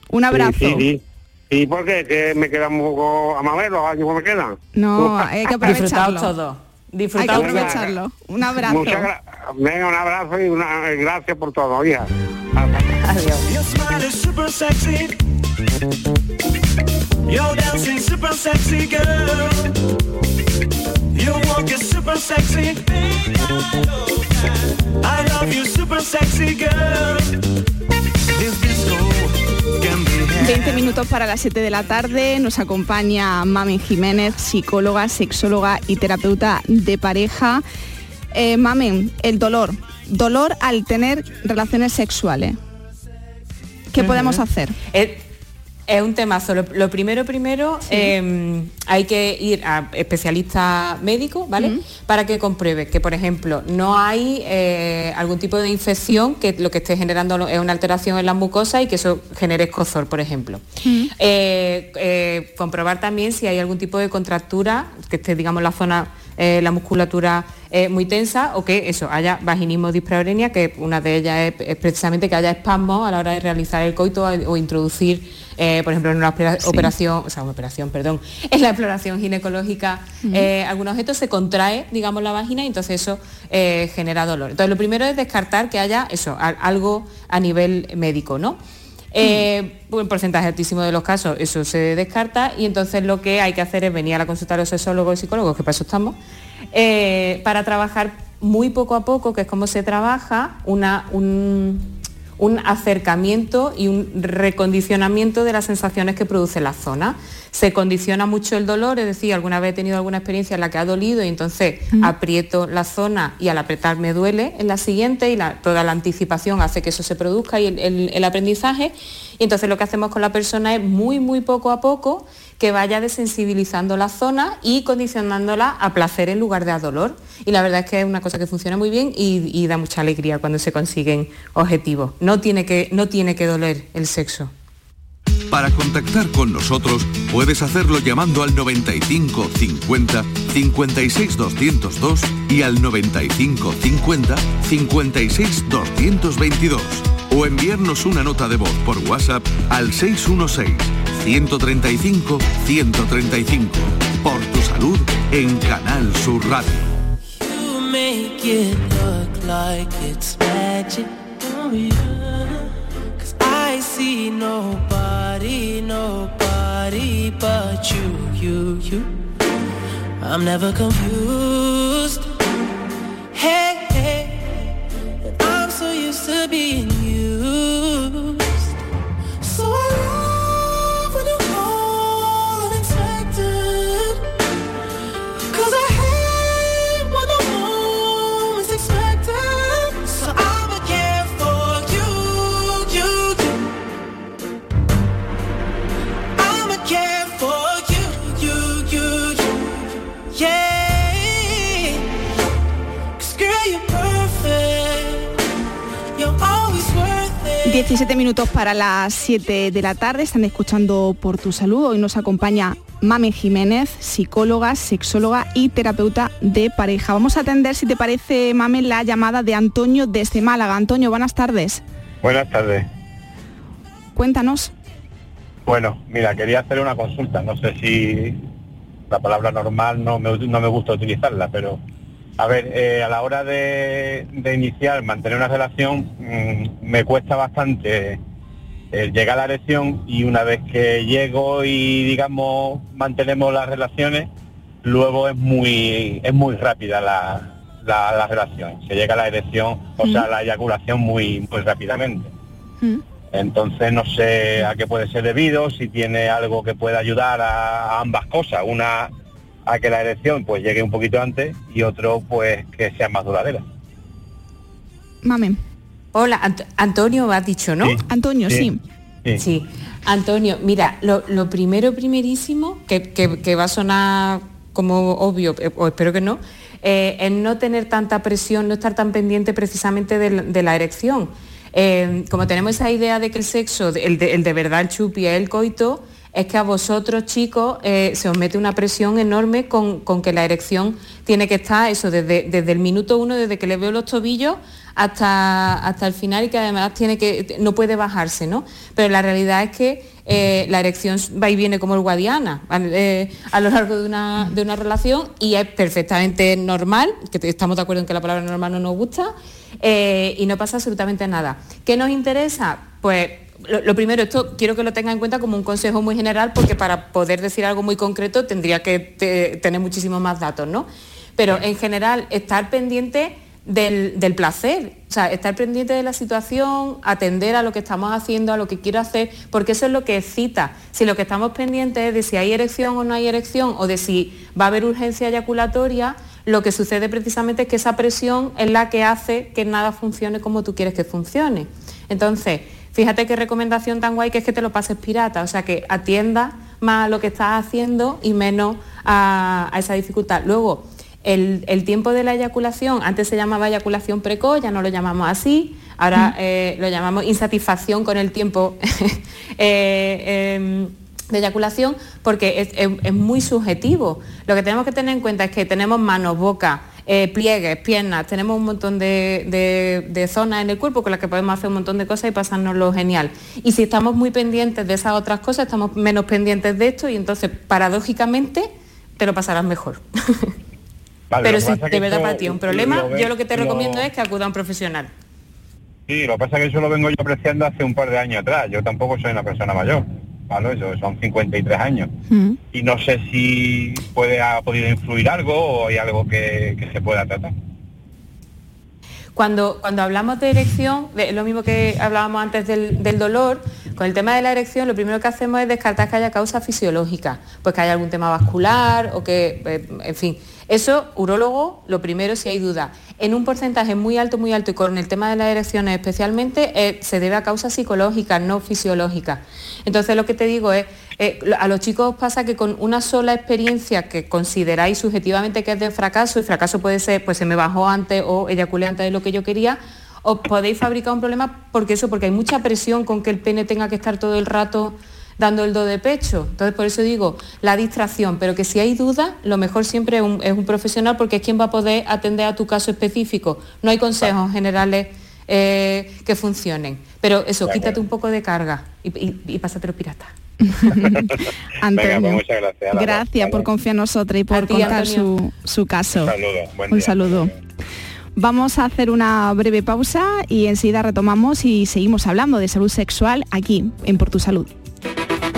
Un abrazo. Sí, sí, sí. ¿Y por qué? Que me quedan un poco los años que me quedan. No, hay que aprovecharlo. Todo. Hay que aprovecharlo. Un abrazo. Muchas Venga, un abrazo y una, gracias por todo, hija. Your smile is super sexy. Your dancing super sexy girl. Your walk is super sexy. I love you super sexy girl. This disco can be had. 20 minutos para las 7 de la tarde. Nos acompaña Mamen Jiménez, psicóloga, sexóloga y terapeuta de pareja. Eh, Mamen, el dolor. Dolor al tener relaciones sexuales. ¿Qué podemos hacer? Es, es un temazo. Lo, lo primero, primero, eh, hay que ir a especialista médico, ¿vale? Para que compruebe que, por ejemplo, no hay eh, algún tipo de infección que lo que esté generando es una alteración en la mucosa y que eso genere escozor, por ejemplo. Eh, eh, comprobar también si hay algún tipo de contractura, que esté, digamos, la zona, la musculatura eh, muy tensa o que eso, haya vaginismo dispraurenia, que una de ellas es, es precisamente que haya espasmos a la hora de realizar el coito o, introducir, eh, por ejemplo, en una opera- operación, o sea, una operación, perdón, en la exploración ginecológica, Ujú. eh, algún objeto se contrae, digamos, la vagina y entonces eso eh, genera dolor. Entonces, lo primero es descartar que haya eso, a- algo a nivel médico, ¿no? Eh, un porcentaje altísimo de los casos eso se descarta y entonces lo que hay que hacer es venir a la consulta de los sexólogos y psicólogos, que para eso estamos, eh, para trabajar muy poco a poco, que es como se trabaja, una, un, un acercamiento y un recondicionamiento de las sensaciones que produce la zona. Se condiciona mucho el dolor, es decir, alguna vez he tenido alguna experiencia en la que ha dolido y entonces aprieto la zona y al apretar me duele en la siguiente y la- toda la anticipación hace que eso se produzca y el, el- el aprendizaje. Y entonces lo que hacemos con la persona es muy, muy poco a poco que vaya desensibilizando la zona y condicionándola a placer en lugar de a dolor. Y la verdad es que es una cosa que funciona muy bien y, y da mucha alegría cuando se consiguen objetivos. No tiene que, no tiene que doler el sexo. Para contactar con nosotros puedes hacerlo llamando al 95 50 56 202 y al 95 50 56 222 o enviarnos una nota de voz por WhatsApp al 616 135 135 por tu salud en Canal Sur Radio. You make it to be in you. 17 minutos para las 7 de la tarde, están escuchando por tu salud. Hoy nos acompaña Mame Jiménez, psicóloga, sexóloga y terapeuta de pareja. Vamos a atender, si te parece, Mame, la llamada de Antonio desde Málaga. Antonio, buenas tardes. Buenas tardes. Cuéntanos. Bueno, mira, quería hacer una consulta. No sé si la palabra normal no me, no me gusta utilizarla, pero a ver, eh, a la hora de, de iniciar, mantener una relación, mm, me cuesta bastante eh, llegar a la erección y una vez que llego y digamos mantenemos las relaciones, luego es muy es muy rápida la, la, la relación. Se llega a la erección, o sea, la eyaculación muy muy rápidamente. Entonces no sé a qué puede ser debido, si tiene algo que pueda ayudar a, a ambas cosas. Una a que la erección pues llegue un poquito antes y otro pues que sea más duradera. Mame. Hola, Ant- Antonio has dicho, ¿no? Antonio, sí. Sí. Antonio, mira, lo, lo primero, primerísimo, que, que- que va a sonar como obvio, eh, o espero que no, eh, es no tener tanta presión, no estar tan pendiente precisamente de la, de la erección. Eh, como tenemos esa idea de que el sexo, el de, el de verdad, el chupi, es el coito, es que a vosotros, chicos, eh, se os mete una presión enorme con, con que la erección tiene que estar, eso, desde, desde el minuto uno, desde que le veo los tobillos hasta, hasta el final y que además tiene que, no puede bajarse, ¿no? Pero la realidad es que eh, la erección va y viene como el guadiana eh, a lo largo de una, de una relación y es perfectamente normal, que estamos de acuerdo en que la palabra normal no nos gusta, y no pasa absolutamente nada. ¿Qué nos interesa? Pues lo, primero, esto quiero que lo tenga en cuenta como un consejo muy general, porque para poder decir algo muy concreto tendría que te- tener muchísimos más datos, ¿no? Pero en general, estar pendiente del, del placer, o sea, estar pendiente de la situación, atender a lo que estamos haciendo, a lo que quiero hacer, porque eso es lo que excita. Si lo que estamos pendientes es de si hay erección o no hay erección, o de si va a haber urgencia eyaculatoria, lo que sucede precisamente es que esa presión es la que hace que nada funcione como tú quieres que funcione. Entonces, fíjate qué recomendación tan guay que es que te lo pases pirata, o sea, que atiendas más a lo que estás haciendo y menos a, a esa dificultad. Luego, el, el tiempo de la eyaculación, antes se llamaba eyaculación precoz, ya no lo llamamos así, ahora eh, lo llamamos insatisfacción con el tiempo eh, em, de eyaculación, porque es, es- es muy subjetivo. Lo que tenemos que tener en cuenta es que tenemos manos, boca, eh, pliegues, piernas, tenemos un montón de, de- de zonas en el cuerpo con las que podemos hacer un montón de cosas y pasárnoslo genial. Y si estamos muy pendientes de esas otras cosas, estamos menos pendientes de esto y entonces, paradójicamente, te lo pasarás mejor. Vale, Pero si de verdad para ti es un problema, lo yo lo que te lo- recomiendo es que acuda a un profesional. Sí, lo que pasa es que eso lo vengo yo apreciando hace un par de años atrás. Yo tampoco soy una persona mayor, ¿vale? Yo son 53 años. Y no sé si puede ha podido influir algo o hay algo que, que se pueda tratar. Cuando, cuando hablamos de erección, de- lo mismo que hablábamos antes del, del dolor, con el tema de la erección lo primero que hacemos es descartar que haya causa fisiológica, pues que haya algún tema vascular o que, eh, en fin, eso, urólogo, lo primero si hay duda. En un porcentaje muy alto, muy alto, y con el tema de las erecciones especialmente, eh, se debe a causas psicológicas, no fisiológicas. Entonces lo que te digo es, eh, a los chicos os pasa que con una sola experiencia que consideráis subjetivamente que es de fracaso, y fracaso puede ser, pues se me bajó antes o eyaculé antes de lo que yo quería, os podéis fabricar un problema porque eso, porque hay mucha presión con que el pene tenga que estar todo el rato dando el do de pecho. Entonces, por eso digo, la distracción, pero que si hay duda, lo mejor siempre es un, es un profesional porque es quien va a poder atender a tu caso específico. No hay consejos generales eh, que funcionen. Pero eso, quítate un poco de carga y, y, y pásatelo pirata. Antonio. Venga, pues muchas gracias. Gracias por confiar en nosotros y por ti, contar su, Antonio. su caso. Un saludo, buen Un día. saludo. Vamos a hacer una breve pausa y enseguida retomamos y seguimos hablando de salud sexual aquí en Por Tu Salud.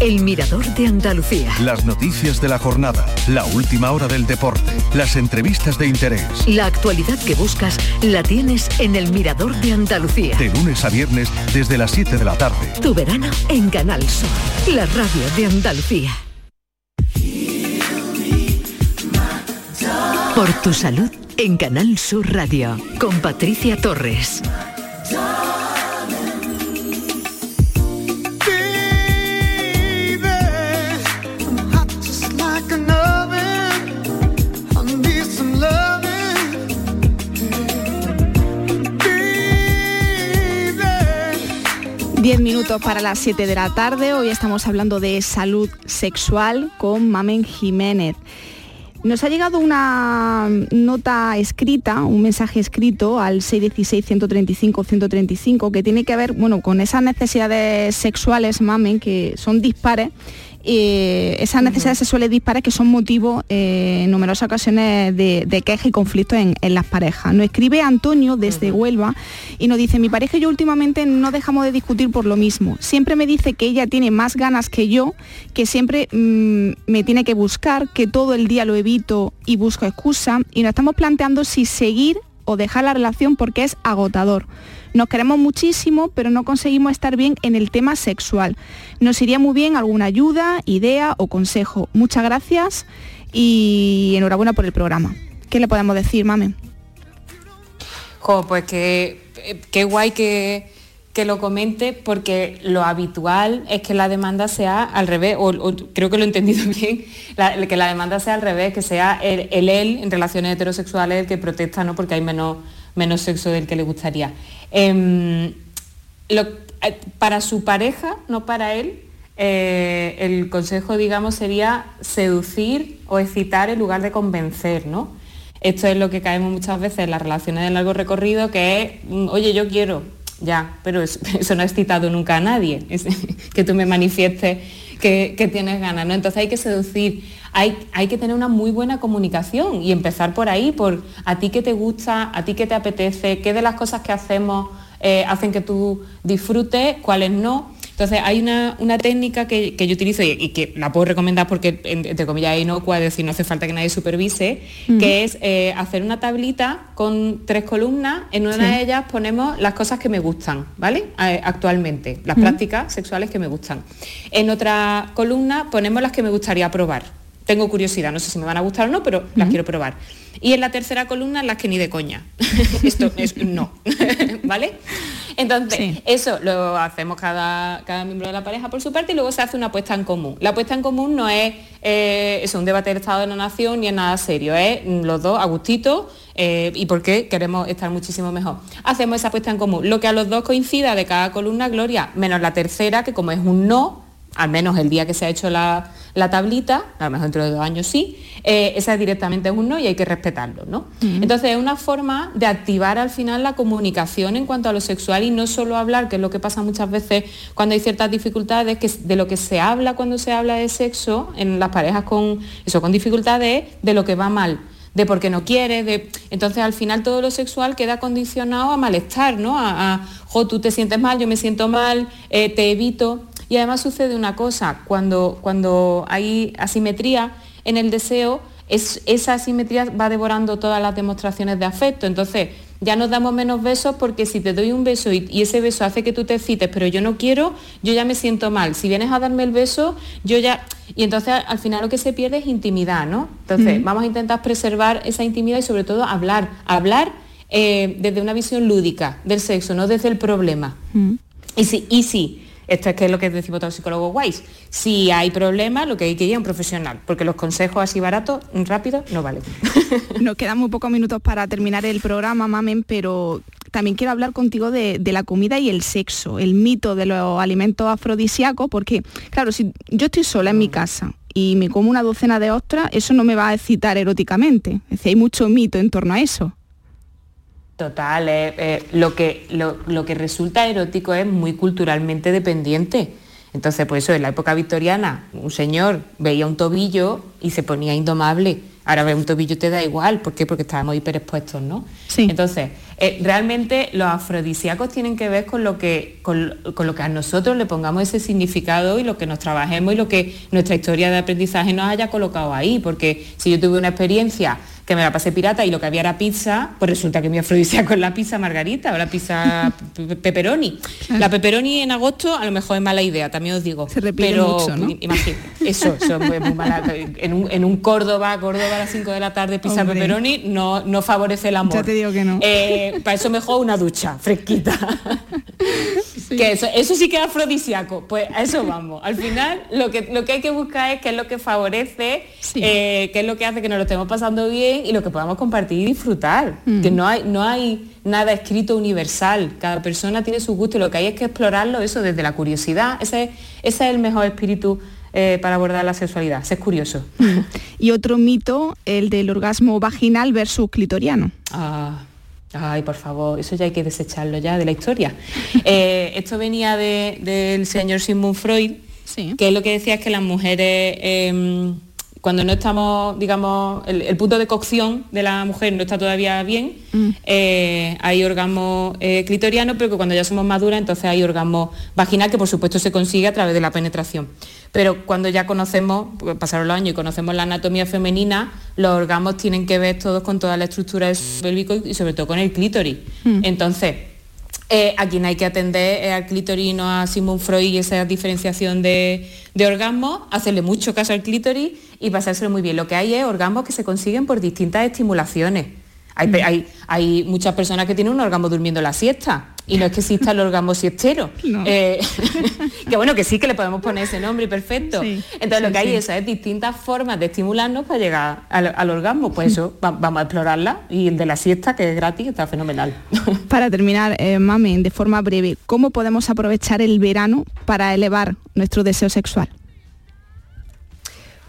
El Mirador de Andalucía. Las noticias de la jornada, la última hora del deporte, las entrevistas de interés. La actualidad que buscas la tienes en El Mirador de Andalucía. De lunes a viernes desde las 7 de la tarde. Tu verano en Canal Sur, la radio de Andalucía. Por tu salud en Canal Sur Radio con Patricia Torres. Diez minutos para las 7 de la tarde. Hoy estamos hablando de salud sexual con Mamen Jiménez. Nos ha llegado una nota escrita, un mensaje escrito al 616-135-135 que tiene que ver bueno, con esas necesidades sexuales, Mamen, que son dispares eh, esas necesidades sexuales dispares que son motivo eh, en numerosas ocasiones de, de queja y conflictos en, en las parejas. Nos escribe Antonio desde Huelva y nos dice, mi pareja y yo últimamente no dejamos de discutir por lo mismo. Siempre me dice que ella tiene más ganas que yo, que siempre mm, me tiene que buscar, que todo el día lo evito y busco excusa y nos estamos planteando si seguir o dejar la relación porque es agotador. Nos queremos muchísimo, pero no conseguimos estar bien en el tema sexual. Nos iría muy bien alguna ayuda, idea o consejo. Muchas gracias y enhorabuena por el programa. ¿Qué le podemos decir, mame? Jo, pues que qué guay que, que lo comente porque lo habitual es que la demanda sea al revés, o, creo que lo he entendido bien, que la demanda sea al revés, que sea el, el él en relaciones heterosexuales el que protesta, ¿no? Porque hay menos, menos sexo del que le gustaría. Em, eh, para su pareja, no para él, eh, el consejo, digamos, sería seducir o excitar en lugar de convencer, ¿no? Esto es lo que caemos muchas veces en las relaciones de largo recorrido, que es, mm, oye, yo quiero, ya, pero es- eso no ha excitado nunca a nadie, que tú me manifiestes que, que tienes ganas, ¿no? Entonces hay que seducir, hay, hay que tener una muy buena comunicación y empezar por ahí, por a ti que te gusta, a ti que te apetece, qué de las cosas que hacemos eh, hacen que tú disfrutes, cuáles no. Entonces hay una, una técnica que, que yo utilizo y, y que la puedo recomendar porque en- entre comillas es inocua, es decir, no hace falta que nadie supervise, que es eh, hacer una tablita con tres columnas, en una Sí. de ellas ponemos las cosas que me gustan, ¿vale? Actualmente, las prácticas sexuales que me gustan. En otra columna ponemos las que me gustaría probar. Tengo curiosidad, no sé si me van a gustar o no, pero las quiero probar. Y en la tercera columna las que ni de coña. Esto es no, ¿vale? Entonces, eso lo hacemos cada, cada miembro de la pareja por su parte y luego se hace una apuesta en común. La apuesta en común no es eh, eso, un debate del Estado de la Nación ni es nada serio, es los dos a gustito eh, y por qué queremos estar muchísimo mejor. Hacemos esa apuesta en común. Lo que a los dos coincida de cada columna, Gloria, menos la tercera, que como es un no, al menos el día que se ha hecho la, la tablita, a lo mejor dentro de dos años sí, eh, esa directamente es un no y hay que respetarlo, ¿no? Entonces es una forma de activar al final la comunicación en cuanto a lo sexual y no solo hablar, que es lo que pasa muchas veces cuando hay ciertas dificultades, que de lo que se habla cuando se habla de sexo en las parejas con eso, con dificultades, de lo que va mal de por qué no quieres, de... entonces al final todo lo sexual queda condicionado a malestar, ¿no? A, a, jo, tú te sientes mal, yo me siento mal, eh, te evito. Y además sucede una cosa, cuando, cuando hay asimetría en el deseo, es, esa asimetría va devorando todas las demostraciones de afecto. Entonces, ya nos damos menos besos porque si te doy un beso y, y ese beso hace que tú te excites, pero yo no quiero, yo ya me siento mal. Si vienes a darme el beso, yo ya... Y entonces al final lo que se pierde es intimidad, ¿no? Entonces vamos a intentar preservar esa intimidad y sobre todo hablar, hablar eh, desde una visión lúdica del sexo, no desde el problema. Y sí, y sí, esto es que es lo que decimos todos los psicólogos guays. Si hay problemas, lo que hay que ir a un profesional, porque los consejos así baratos, rápidos, no valen. Nos quedan muy pocos minutos para terminar el programa, Mamen, pero también quiero hablar contigo de, de la comida y el sexo, el mito de los alimentos afrodisíacos, porque, claro, si yo estoy sola en mi casa y me como una docena de ostras, eso no me va a excitar eróticamente. Es decir, hay mucho mito en torno a eso. Total, eh, eh, lo, que, lo, lo que resulta erótico es muy culturalmente dependiente. Entonces, pues eso, en la época victoriana, un señor veía un tobillo y se ponía indomable. Ahora ver un tobillo te da igual, ¿por qué? Porque estábamos hiperexpuestos, ¿no? Entonces, eh, realmente los afrodisíacos tienen que ver con lo, que, con, con lo que a nosotros le pongamos ese significado y lo que nos trabajemos y lo que nuestra historia de aprendizaje nos haya colocado ahí. Porque si yo tuve una experiencia que me la pasé pirata y lo que había era pizza, pues resulta que mi afrodisíaco es la pizza margarita o la pizza pe- pepperoni. La pepperoni en agosto a lo mejor es mala idea, también os digo. Se repite pero mucho, ¿no? imagín- eso, eso es muy mala. En un, en un Córdoba, Córdoba a las 5 de la tarde, pizza Hombre. pepperoni, no, no favorece el amor. Ya te digo que no. Eh, para eso mejor una ducha, fresquita. Que eso, eso sí que es afrodisíaco. Pues a eso vamos. Al final lo que, lo que hay que buscar es qué es lo que favorece, eh, qué es lo que hace que nos lo estemos pasando bien y lo que podamos compartir y disfrutar. Mm. Que no hay, no hay nada escrito universal. Cada persona tiene su gusto y lo que hay es que explorarlo eso desde la curiosidad. Ese, es- ese es el mejor espíritu eh, para abordar la sexualidad. Ser curioso. Y otro mito, el del orgasmo vaginal versus clitoriano. Ah, ay, por favor, eso ya hay que desecharlo ya de la historia. Eh, esto venía de- del señor Sigmund Freud, que lo que decía es que las mujeres, em, cuando no estamos, digamos, el, el punto de cocción de la mujer no está todavía bien, eh, hay orgasmo eh, clitoriano, pero que cuando ya somos maduras, entonces hay orgasmo vaginal, que por supuesto se consigue a través de la penetración. Pero cuando ya conocemos, porque pasaron los años y conocemos la anatomía femenina, los orgasmos tienen que ver todos con toda la estructura del pélvico y sobre todo con el clítoris. Mm. Entonces, eh, a quien hay que atender al clítoris, y no a Sigmund Freud y esa diferenciación de, de orgasmos, hacerle mucho caso al clítoris y pasárselo muy bien. Lo que hay es orgasmos que se consiguen por distintas estimulaciones. Hay, pe- hay, hay muchas personas que tienen un orgasmo durmiendo la siesta y no es que exista el orgasmo siestero. Eh, que bueno, que sí que le podemos poner ese nombre y perfecto. Entonces lo que hay sí. es, es distintas formas de estimularnos para llegar al, al orgasmo. Pues eso, va- vamos a explorarla y el de la siesta, que es gratis, está fenomenal. Para terminar, eh, Mamen, de forma breve, ¿cómo podemos aprovechar el verano para elevar nuestro deseo sexual?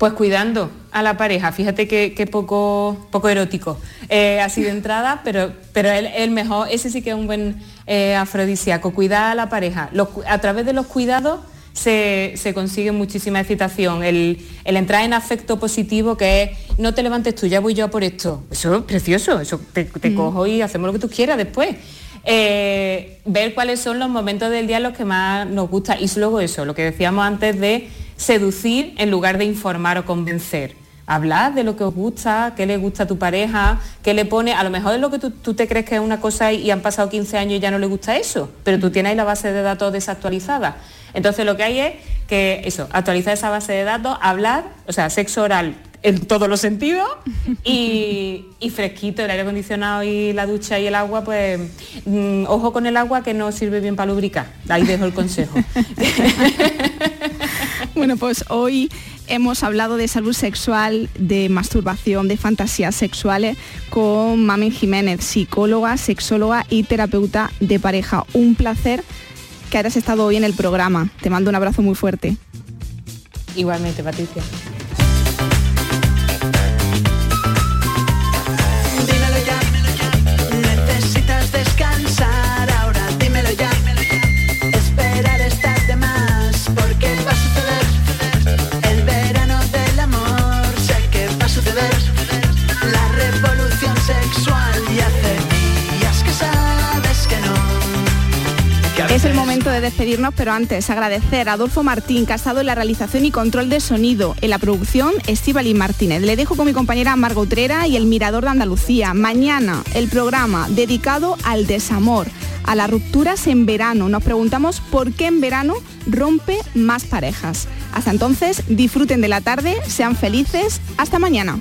Pues cuidando a la pareja, fíjate que, que poco, poco erótico. Eh, así de entrada, pero, pero el, el mejor, ese sí que es un buen eh, afrodisíaco, cuidar a la pareja. Los a través de los cuidados se, se consigue muchísima excitación. El, el entrar en afecto positivo, que es no te levantes tú, ya voy yo a por esto. Eso es precioso, eso te, te cojo y hacemos lo que tú quieras después. Eh, ver cuáles son los momentos del día los que más nos gusta y luego eso, lo que decíamos antes de seducir en lugar de informar o convencer. Hablar de lo que os gusta, qué le gusta a tu pareja, qué le pone, a lo mejor es lo que tú, te crees que es una cosa y, han pasado 15 años y ya no le gusta eso, pero tú tienes la base de datos desactualizada. Entonces lo que hay es que eso, actualizar esa base de datos, hablar, o sea, sexo oral en todos los sentidos y, y fresquito, el aire acondicionado y la ducha y el agua, pues mm, ojo con el agua que no sirve bien para lubricar. Ahí dejo el consejo. Bueno, pues hoy hemos hablado de salud sexual, de masturbación, de fantasías sexuales con Mamen Jiménez, psicóloga, sexóloga y terapeuta de pareja. Un placer que hayas estado hoy en el programa. Te mando un abrazo muy fuerte. Igualmente, Patricia. Dímelo ya, necesitas descansar Es el momento de de despedirnos, pero antes agradecer a Adolfo Martín, que ha estado en la realización y control de sonido, en la producción Estíbaliz Martínez. Le dejo con mi compañera Margot Utrera y el Mirador de Andalucía. Mañana el programa dedicado al desamor, a las rupturas en verano. Nos preguntamos por qué en verano rompe más parejas. Hasta entonces, disfruten de la tarde, sean felices. Hasta mañana.